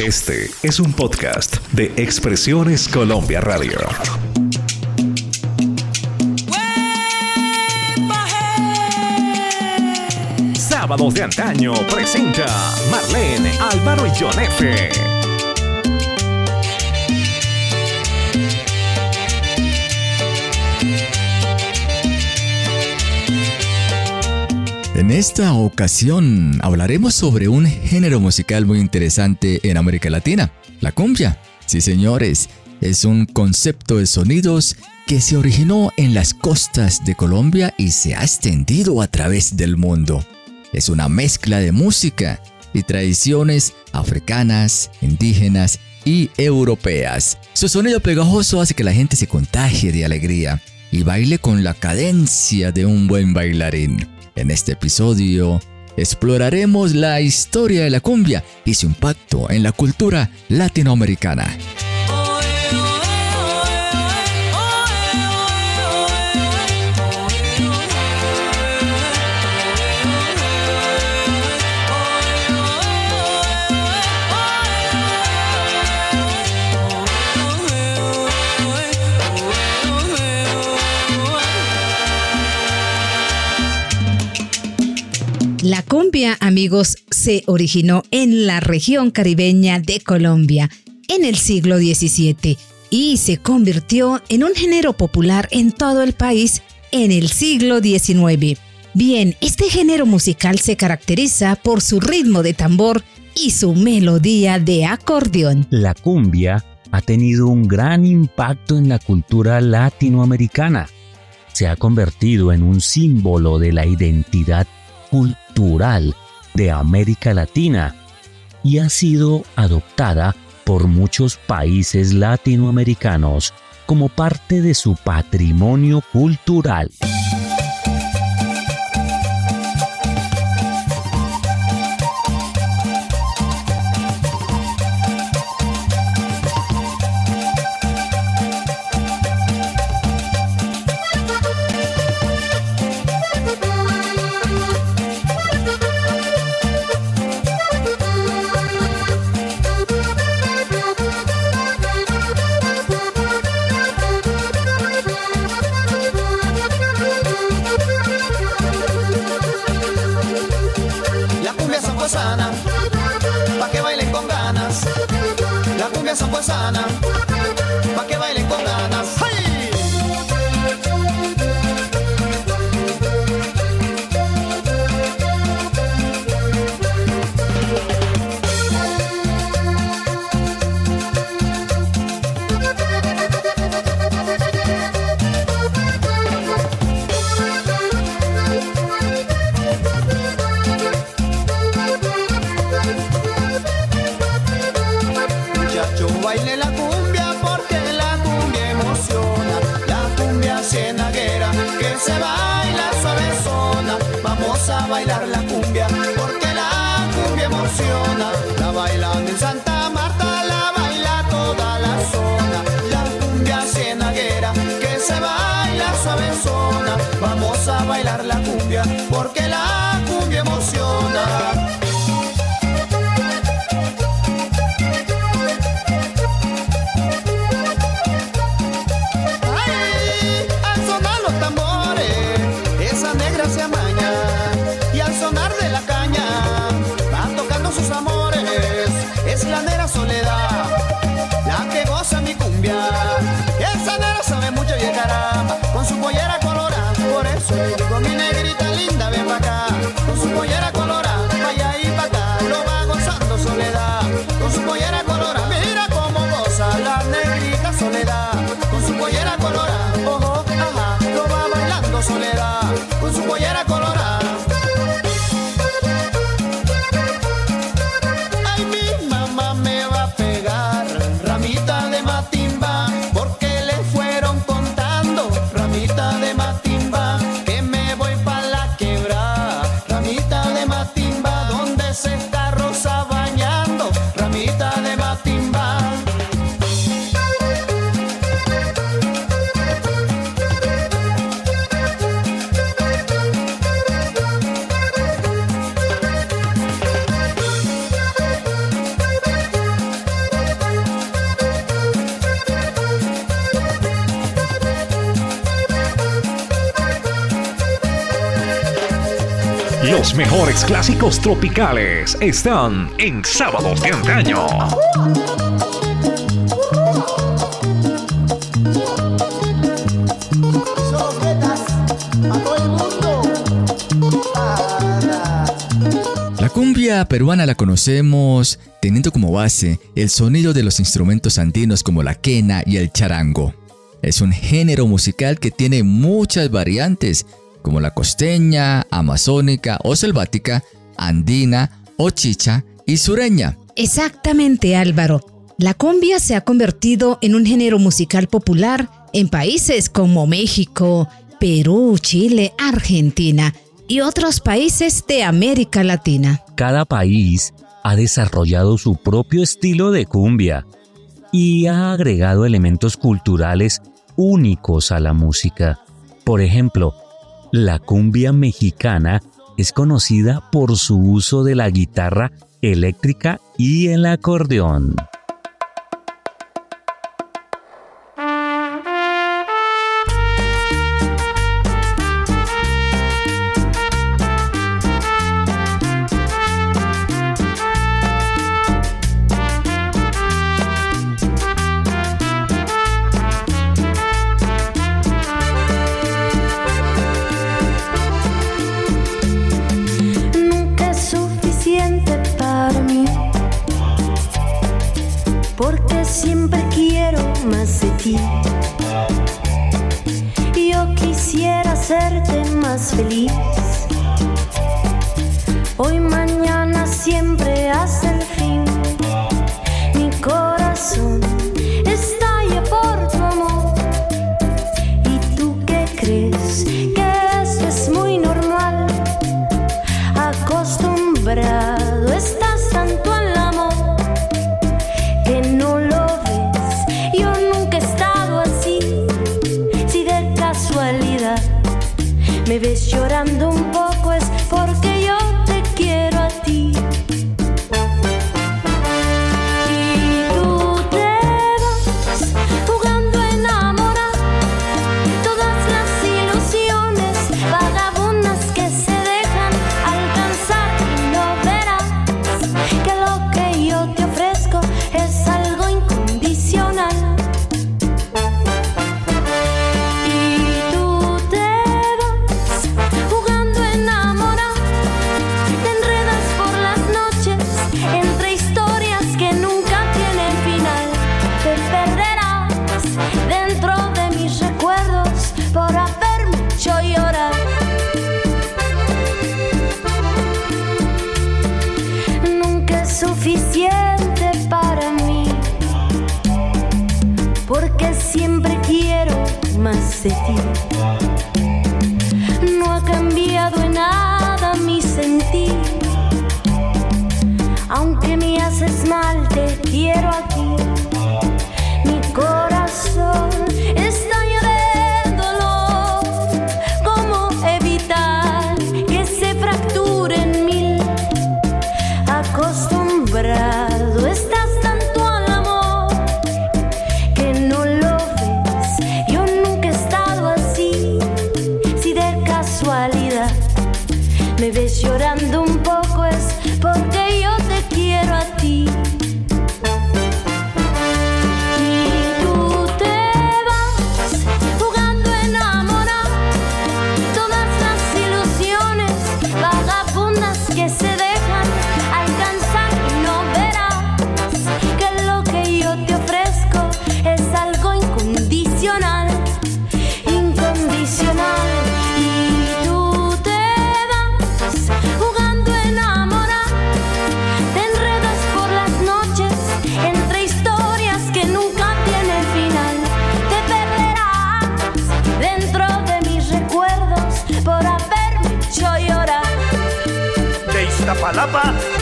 Este es un podcast de Expresiones Colombia Radio. Sábados de antaño presenta Marlene, Álvaro y John F. En esta ocasión hablaremos sobre un género musical muy interesante en América Latina, la cumbia. Sí, señores, es un concepto de sonidos que se originó en las costas de Colombia y se ha extendido a través del mundo. Es una mezcla de música y tradiciones africanas, indígenas y europeas. Su sonido pegajoso hace que la gente se contagie de alegría y baile con la cadencia de un buen bailarín. En este episodio exploraremos la historia de la cumbia y su impacto en la cultura latinoamericana. La cumbia, amigos, se originó en la región caribeña de Colombia en el siglo XVII y se convirtió en un género popular en todo el país en el siglo XIX. Bien, este género musical se caracteriza por su ritmo de tambor y su melodía de acordeón. La cumbia ha tenido un gran impacto en la cultura latinoamericana. Se ha convertido en un símbolo de la identidad cultural de América Latina y ha sido adoptada por muchos países latinoamericanos como parte de su patrimonio cultural. esa pues sana. Clásicos tropicales están en Sábados de Antaño. La cumbia peruana la conocemos teniendo como base el sonido de los instrumentos andinos como la quena y el charango. Es un género musical que tiene muchas variantes, como la costeña, amazónica o selvática, andina o chicha y sureña. Exactamente, Álvaro. La cumbia se ha convertido en un género musical popular en países como México, Perú, Chile, Argentina y otros países de América Latina. Cada país ha desarrollado su propio estilo de cumbia y ha agregado elementos culturales únicos a la música. Por ejemplo, la cumbia mexicana es conocida por su uso de la guitarra eléctrica y el acordeón.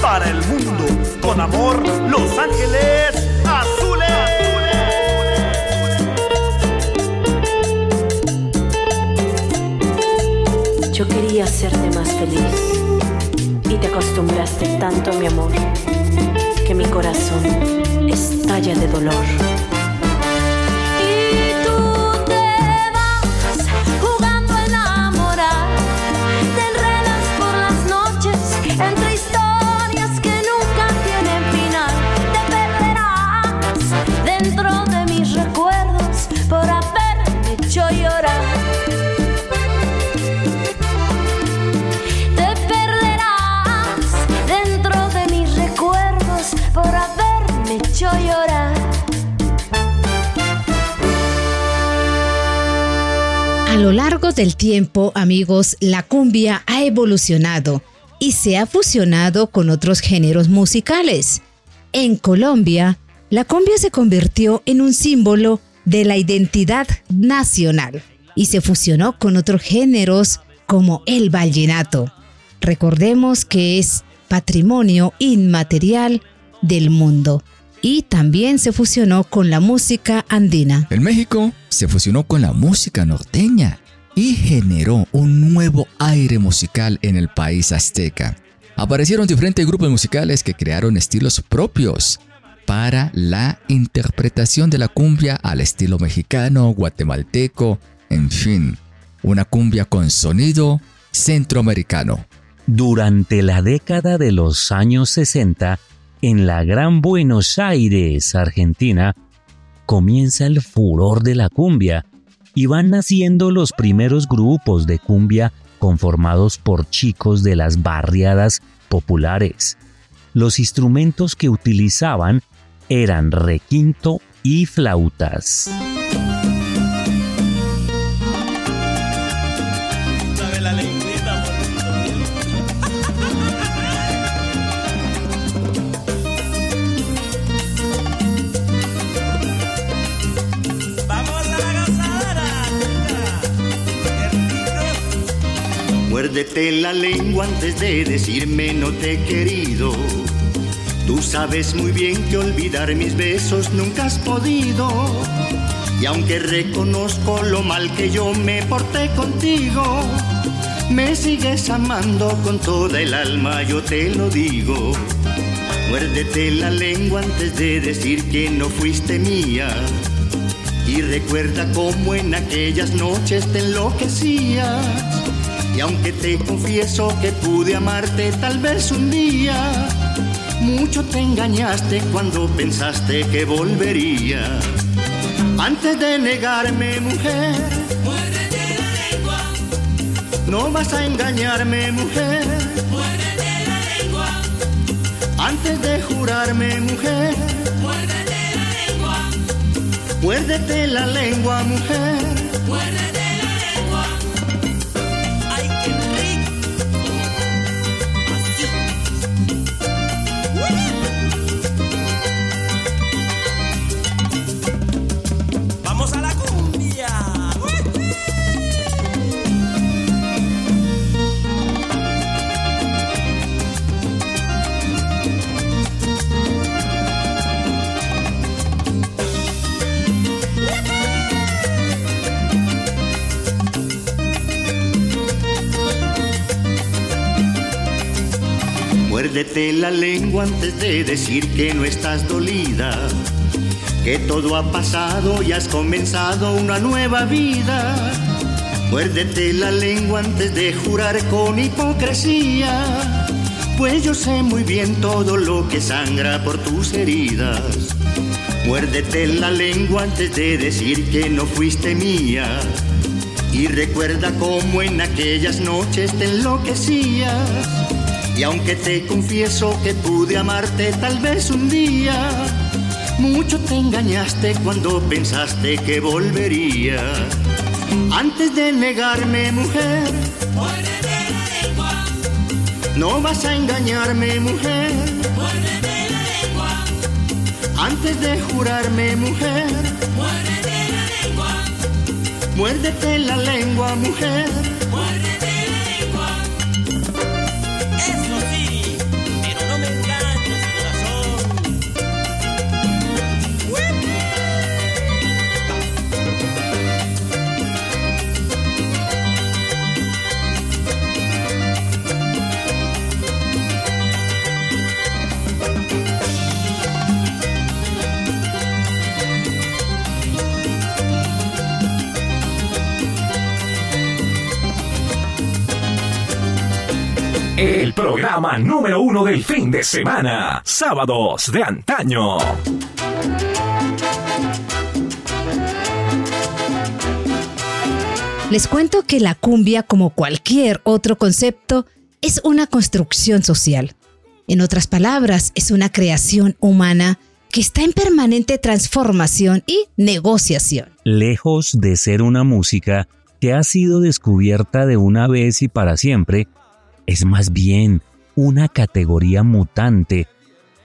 Para el mundo. Con amor, Los Ángeles Azules. Yo quería hacerte más feliz y te acostumbraste tanto a mi amor que mi corazón estalla de dolor. Lo largo del tiempo, amigos, la cumbia ha evolucionado y se ha fusionado con otros géneros musicales. En Colombia, la cumbia se convirtió en un símbolo de la identidad nacional y se fusionó con otros géneros como el vallenato. Recordemos que es patrimonio inmaterial del mundo y también se fusionó con la música andina. En México se fusionó con la música norteña y generó un nuevo aire musical en el país azteca. Aparecieron diferentes grupos musicales que crearon estilos propios para la interpretación de la cumbia al estilo mexicano, guatemalteco, en fin, una cumbia con sonido centroamericano. Durante la década de los años 60, en la Gran Buenos Aires, Argentina, comienza el furor de la cumbia y van naciendo los primeros grupos de cumbia conformados por chicos de las barriadas populares. Los instrumentos que utilizaban eran requinto y flautas. Muérdete la lengua antes de decirme no te he querido. Tú sabes muy bien que olvidar mis besos nunca has podido. Y aunque reconozco lo mal que yo me porté contigo, me sigues amando con toda el alma, yo te lo digo. Muérdete la lengua antes de decir que no fuiste mía. Y recuerda cómo en aquellas noches te enloquecías y aunque te confieso que pude amarte tal vez un día, mucho te engañaste cuando pensaste que volvería. Antes de negarme, mujer, muérdete la lengua. No vas a engañarme, mujer, muérdete la lengua. Antes de jurarme, mujer, muérdete la lengua. Muérdete la lengua, mujer, la lengua antes de decir que no estás dolida, que todo ha pasado y has comenzado una nueva vida. Muérdete la lengua antes de jurar con hipocresía, pues yo sé muy bien todo lo que sangra por tus heridas. Muérdete la lengua antes de decir que no fuiste mía. Y recuerda cómo en aquellas noches te enloquecías y aunque te confieso que pude amarte tal vez un día, mucho te engañaste cuando pensaste que volvería. Antes de negarme, mujer. No vas a engañarme, mujer. Antes de jurarme, mujer, muérdete la lengua. Muérdete la lengua, mujer. El programa número uno del fin de semana. Sábados de antaño. Les cuento que la cumbia, como cualquier otro concepto, es una construcción social. En otras palabras, es una creación humana que está en permanente transformación y negociación. Lejos de ser una música que ha sido descubierta de una vez y para siempre, es más bien una categoría mutante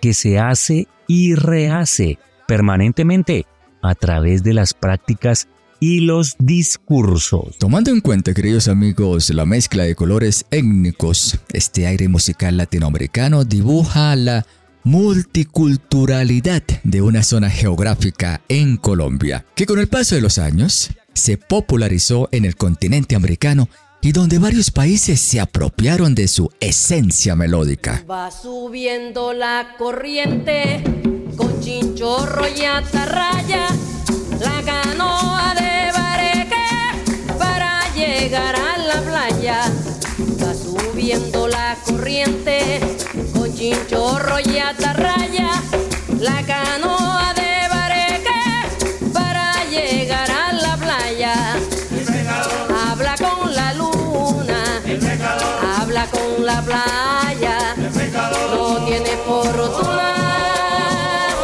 que se hace y rehace permanentemente a través de las prácticas y los discursos. Tomando en cuenta, queridos amigos, la mezcla de colores étnicos, este aire musical latinoamericano dibuja la multiculturalidad de una zona geográfica en Colombia, que con el paso de los años se popularizó en el continente americano y donde varios países se apropiaron de su esencia melódica. Va subiendo la corriente con chinchorro y atarraya, la canoa de bareque para llegar a la playa. Va subiendo la corriente con chinchorro y atarraya, la canoa con la playa, no tiene fortuna,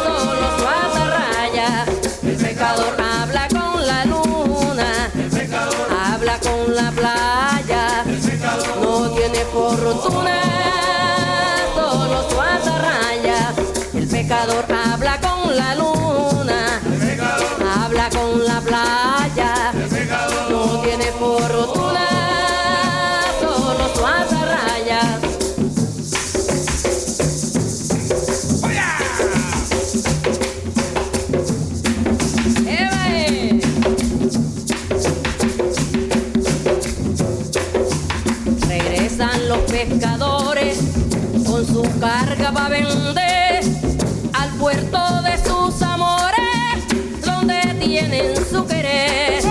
solo su. El pecador habla con la luna, habla con la playa, no tiene fortuna, solo su atarraya. El pecador habla con la luna, habla con la playa, no tiene fortuna, carga para vender al puerto de sus amores, donde tienen su querer.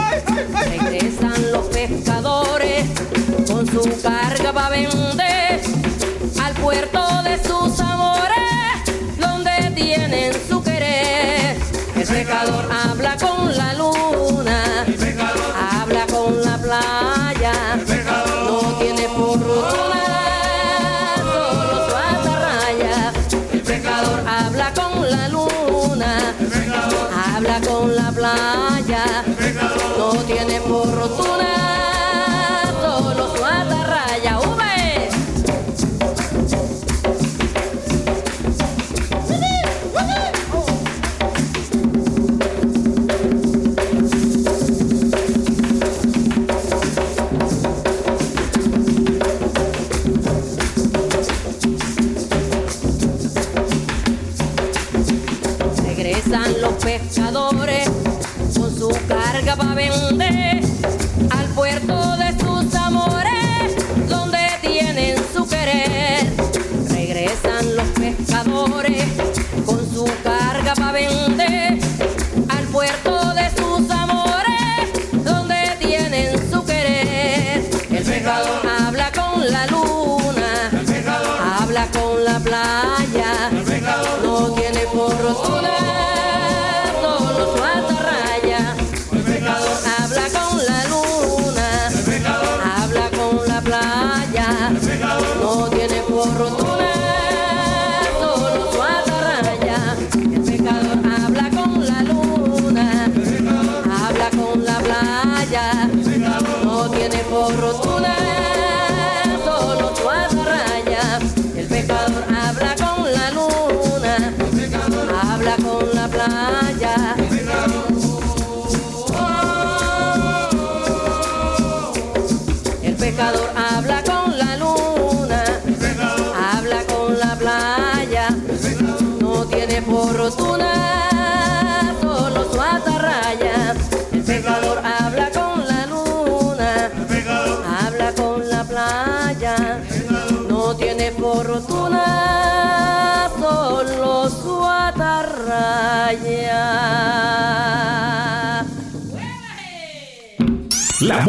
Regresan los pescadores con su carga para vender al puerto de sus amores, donde tienen su querer. El pecador habla con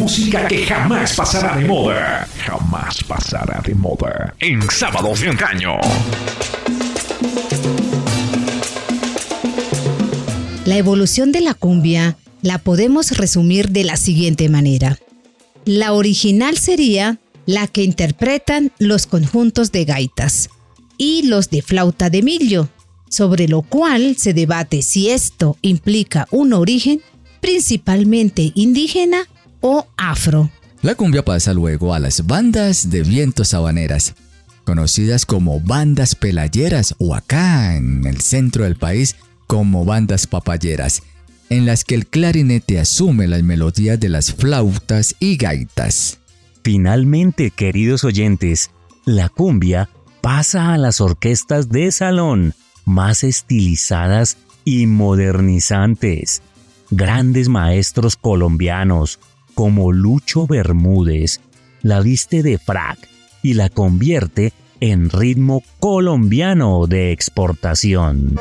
música que jamás pasará de moda. Jamás pasará de moda. En sábados de antaño. La evolución de la cumbia la podemos resumir de la siguiente manera. La original sería la que interpretan los conjuntos de gaitas y los de flauta de millo. sobre lo cual se debate si esto implica un origen principalmente indígena o afro. La cumbia pasa luego a las bandas de vientos sabaneras, conocidas como bandas pelayeras o acá en el centro del país como bandas papayeras, en las que el clarinete asume las melodías de las flautas y gaitas. Finalmente, queridos oyentes, la cumbia pasa a las orquestas de salón, más estilizadas y modernizantes. Grandes maestros colombianos como Lucho Bermúdez la viste de frac y la convierte en ritmo colombiano de exportación.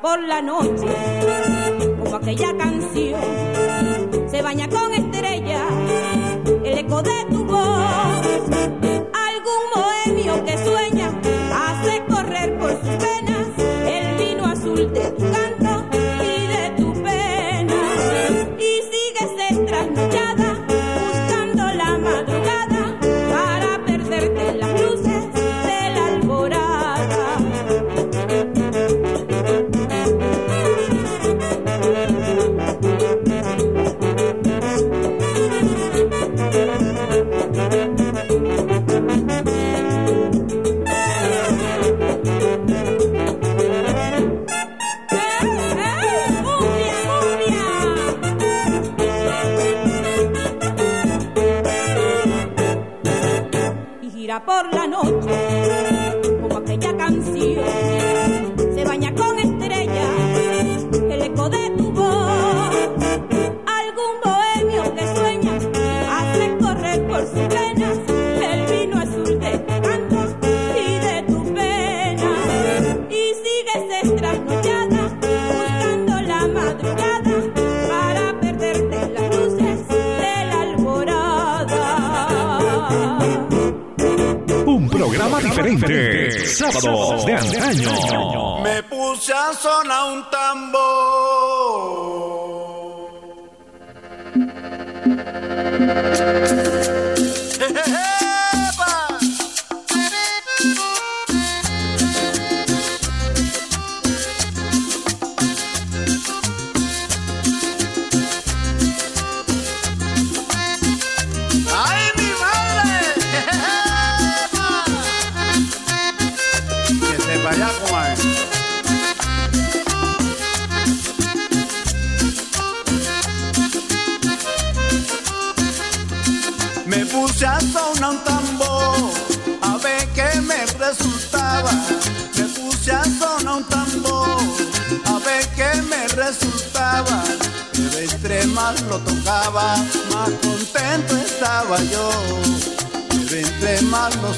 Por la noche como aquella canción,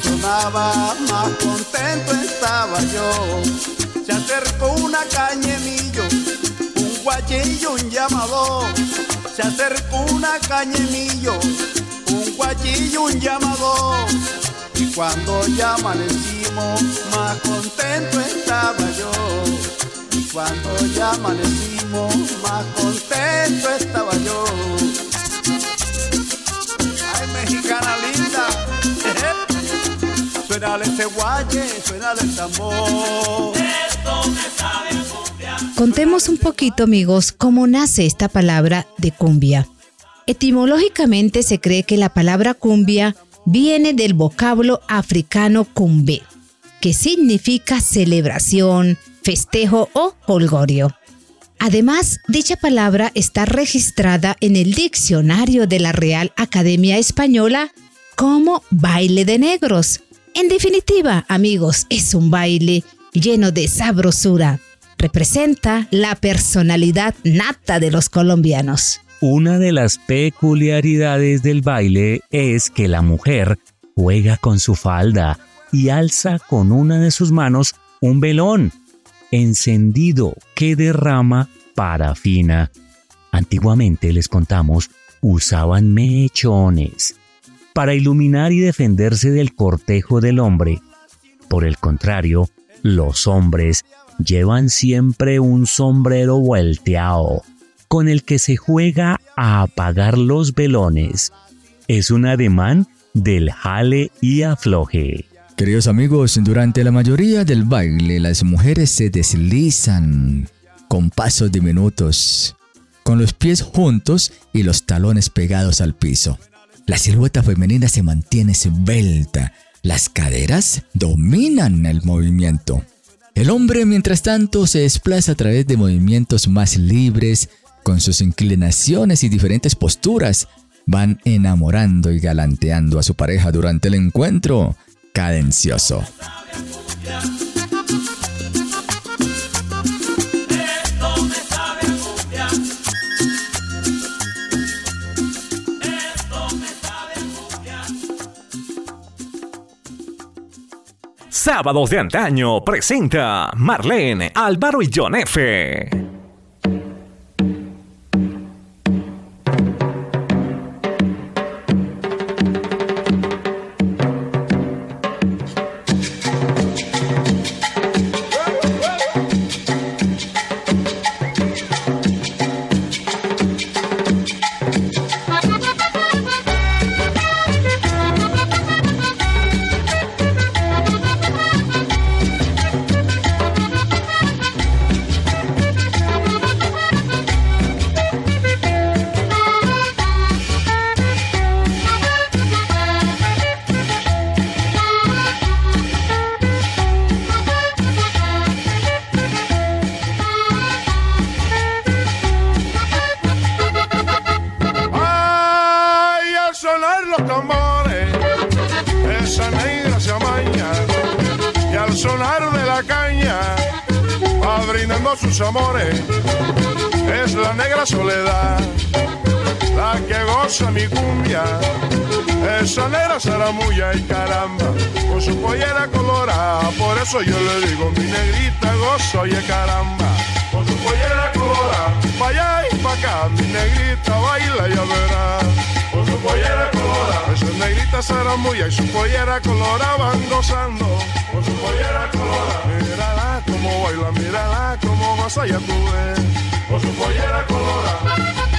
sonaba, más contento estaba yo. Se acercó una cañemillo, un guachillo, un llamador. Se acercó una cañemillo, un guachillo, un llamador. Y cuando ya amanecimos, más contento estaba yo. Y cuando ya amanecimos, más contento estaba yo. Suena suena el. Contemos un poquito, amigos, cómo nace esta palabra de cumbia. Etimológicamente se cree que la palabra cumbia viene del vocablo africano cumbe, que significa celebración, festejo o holgorio. Además, dicha palabra está registrada en el diccionario de la Real Academia Española como baile de negros. En definitiva, amigos, es un baile lleno de sabrosura. Representa la personalidad nata de los colombianos. Una de las peculiaridades del baile es que la mujer juega con su falda y alza con una de sus manos un velón encendido que derrama parafina. Antiguamente les contamos, usaban mechones para iluminar y defenderse del cortejo del hombre. Por el contrario, los hombres llevan siempre un sombrero volteado, con el que se juega a apagar los velones. Es un ademán del jale y afloje. Queridos amigos, durante la mayoría del baile las mujeres se deslizan con pasos diminutos, con los pies juntos y los talones pegados al piso. La silueta femenina se mantiene esbelta, las caderas dominan el movimiento. El hombre, mientras tanto, se desplaza a través de movimientos más libres, con sus inclinaciones y diferentes posturas, van enamorando y galanteando a su pareja durante el encuentro cadencioso. Sábados de antaño presenta Marlene, Álvaro y John F. sus amores es la negra soledad, la que goza mi cumbia. Esa negra zaramulla y caramba, con su pollera colorada, por eso yo le digo mi negrita gozo y caramba, con su pollera colorada, vaya y pa' acá, mi negrita baila ya verá. Con su pollera colorada, esa negrita zaramulla y su pollera colorada van gozando, con su pollera colorada, como baila, mírala como goza ya tú ves, con su pollera colorada.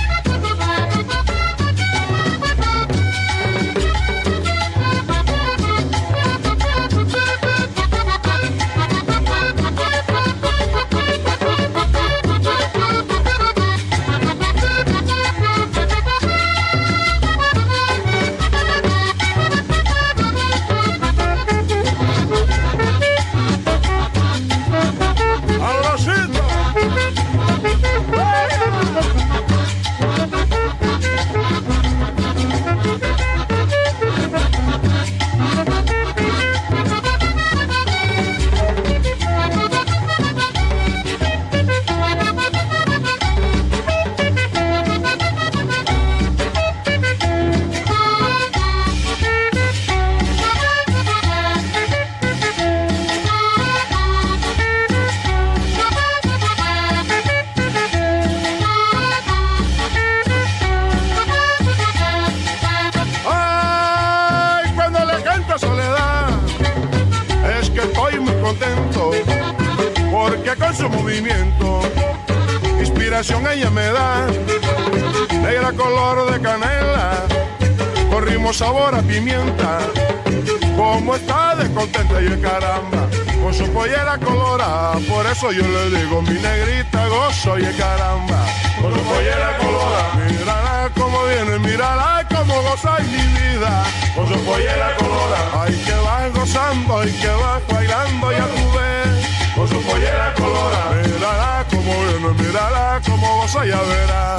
guayabera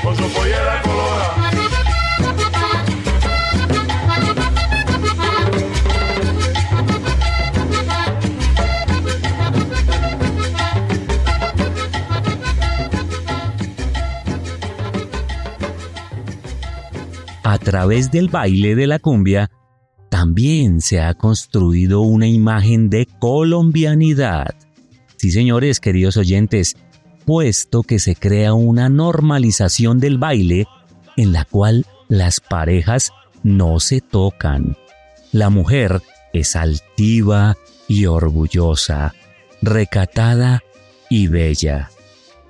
con su pollera colorada. A través del baile de la cumbia, también se ha construido una imagen de colombianidad. Sí, señores, queridos oyentes, puesto que se crea una normalización del baile en la cual las parejas no se tocan. La mujer es altiva y orgullosa, recatada y bella,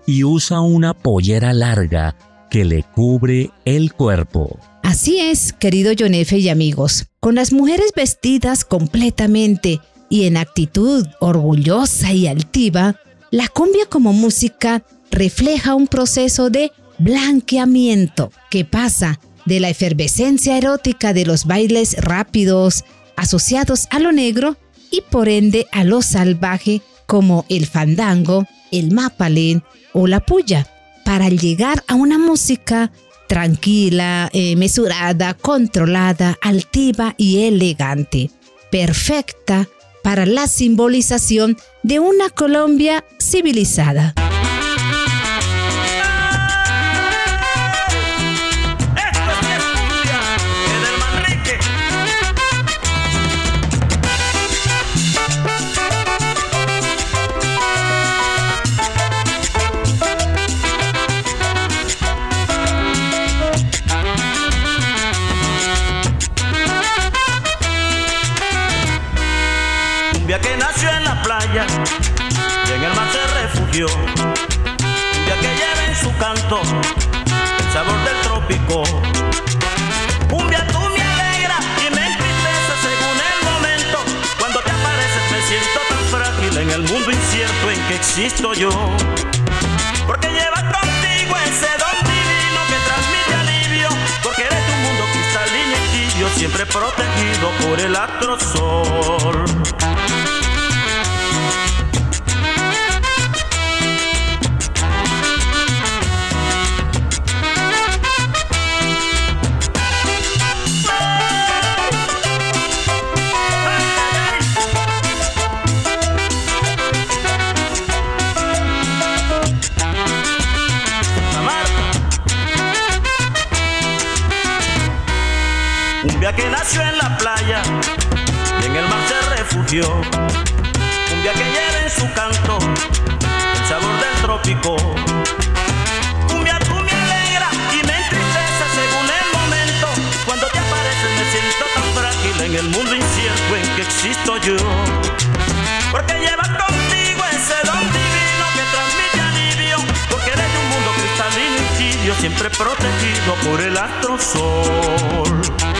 y usa una pollera larga que le cubre el cuerpo. Así es, querido Yonefe y amigos, con las mujeres vestidas completamente y en actitud orgullosa y altiva, la cumbia como música refleja un proceso de blanqueamiento que pasa de la efervescencia erótica de los bailes rápidos asociados a lo negro y por ende a lo salvaje como el fandango, el mapalén o la puya, para llegar a una música tranquila, eh, mesurada, controlada, altiva y elegante, perfecta para la simbolización de una Colombia civilizada. Y en el mar se refugió. Ya que lleva en su canto el sabor del trópico. Cumbia tú me alegra y me entristece según el momento. Cuando te apareces me siento tan frágil en el mundo incierto en que existo yo. Porque llevas contigo ese don divino que transmite alivio. Porque eres un mundo cristalino y tibio, siempre protegido por el astrosol. que Un día que lleva en su canto el sabor del trópico. Cumbia, me alegra y me entristece según el momento. Cuando te apareces me siento tan frágil en el mundo incierto en que existo yo. Porque llevas contigo ese don divino que transmite alivio. Porque eres un mundo cristalino y tibio, siempre protegido por el astro sol.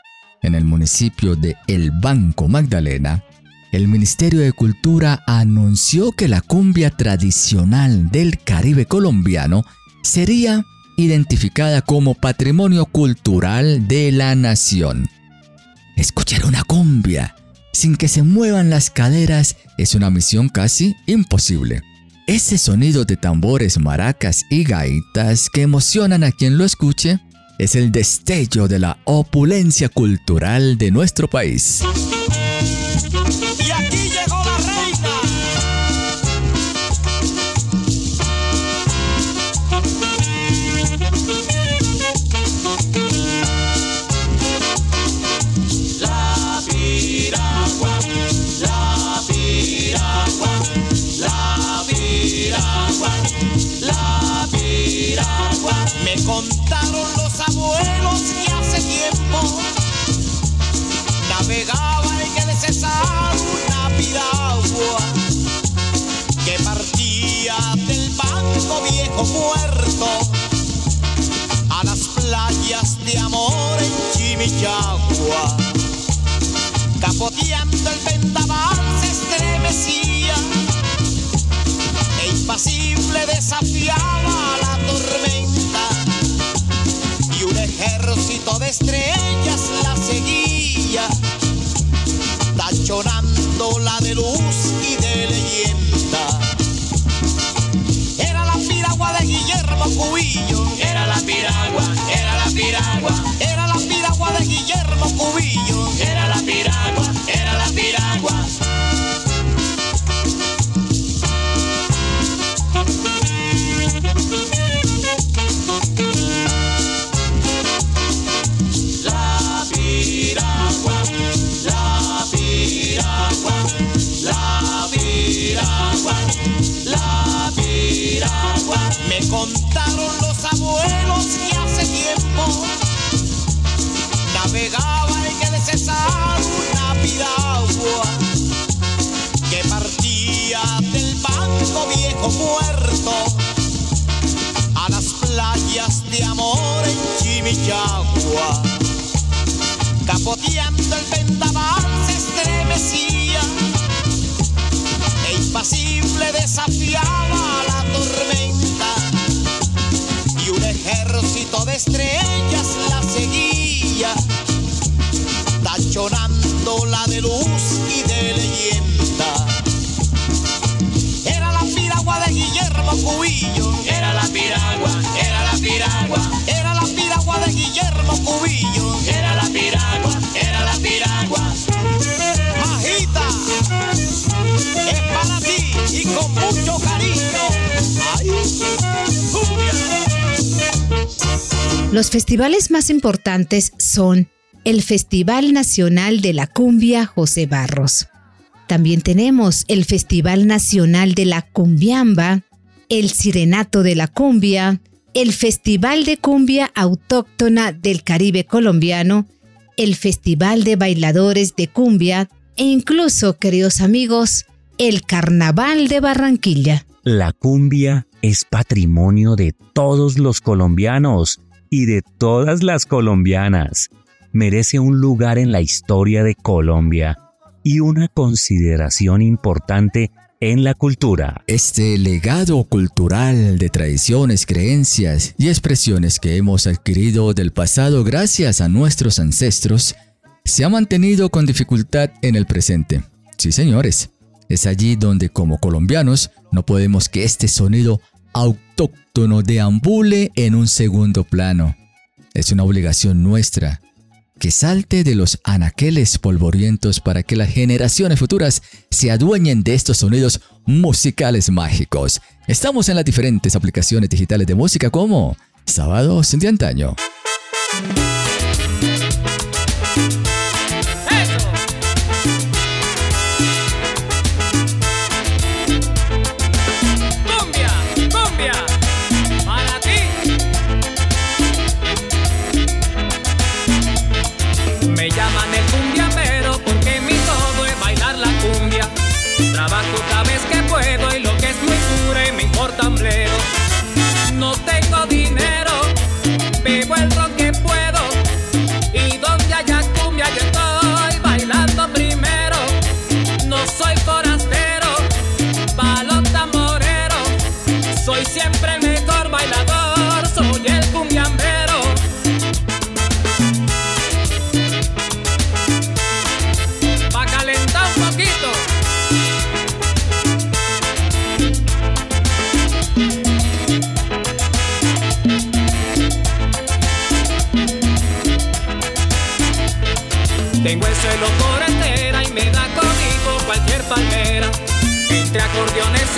en el municipio de El Banco Magdalena, el Ministerio de Cultura anunció que la cumbia tradicional del Caribe colombiano sería identificada como patrimonio cultural de la nación. Escuchar una cumbia sin que se muevan las caderas es una misión casi imposible. Ese sonido de tambores, maracas y gaitas que emocionan a quien lo escuche es el destello de la opulencia cultural de nuestro país. Capoteando el vendaval se estremecía piragua, la piragua. Me contaron los abuelos que hace tiempo navegaba en el Cesar una piragua que partía del banco viejo muerto a las playas de amor en Chimichagua. Capoteando el vendaval se estremecía impasible desafiaba la tormenta y un ejército de estrellas la seguía, tachonándola de luz y de leyenda. Era la piragua de Guillermo Cubillo, Era la piragua, era la piragua, era la piragua de Guillermo Cubillo. Los festivales más importantes son el Festival Nacional de la Cumbia José Barros. También tenemos el Festival Nacional de la Cumbiamba, el Sirenato de la Cumbia, el Festival de Cumbia Autóctona del Caribe Colombiano, el Festival de Bailadores de Cumbia e incluso, queridos amigos, el Carnaval de Barranquilla. La cumbia es patrimonio de todos los colombianos y de todas las colombianas. Merece un lugar en la historia de Colombia y una consideración importante en la cultura. Este legado cultural de tradiciones, creencias y expresiones que hemos adquirido del pasado gracias a nuestros ancestros se ha mantenido con dificultad en el presente. Sí, señores, es allí donde como colombianos no podemos que este sonido autóctono deambule en un segundo plano. Es una obligación nuestra que salte de los anaqueles polvorientos para que las generaciones futuras se adueñen de estos sonidos musicales mágicos. Estamos en las diferentes aplicaciones digitales de música como Sábados de Antaño.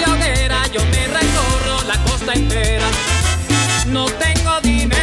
Hoguera yo me recorro la costa entera. No tengo dinero,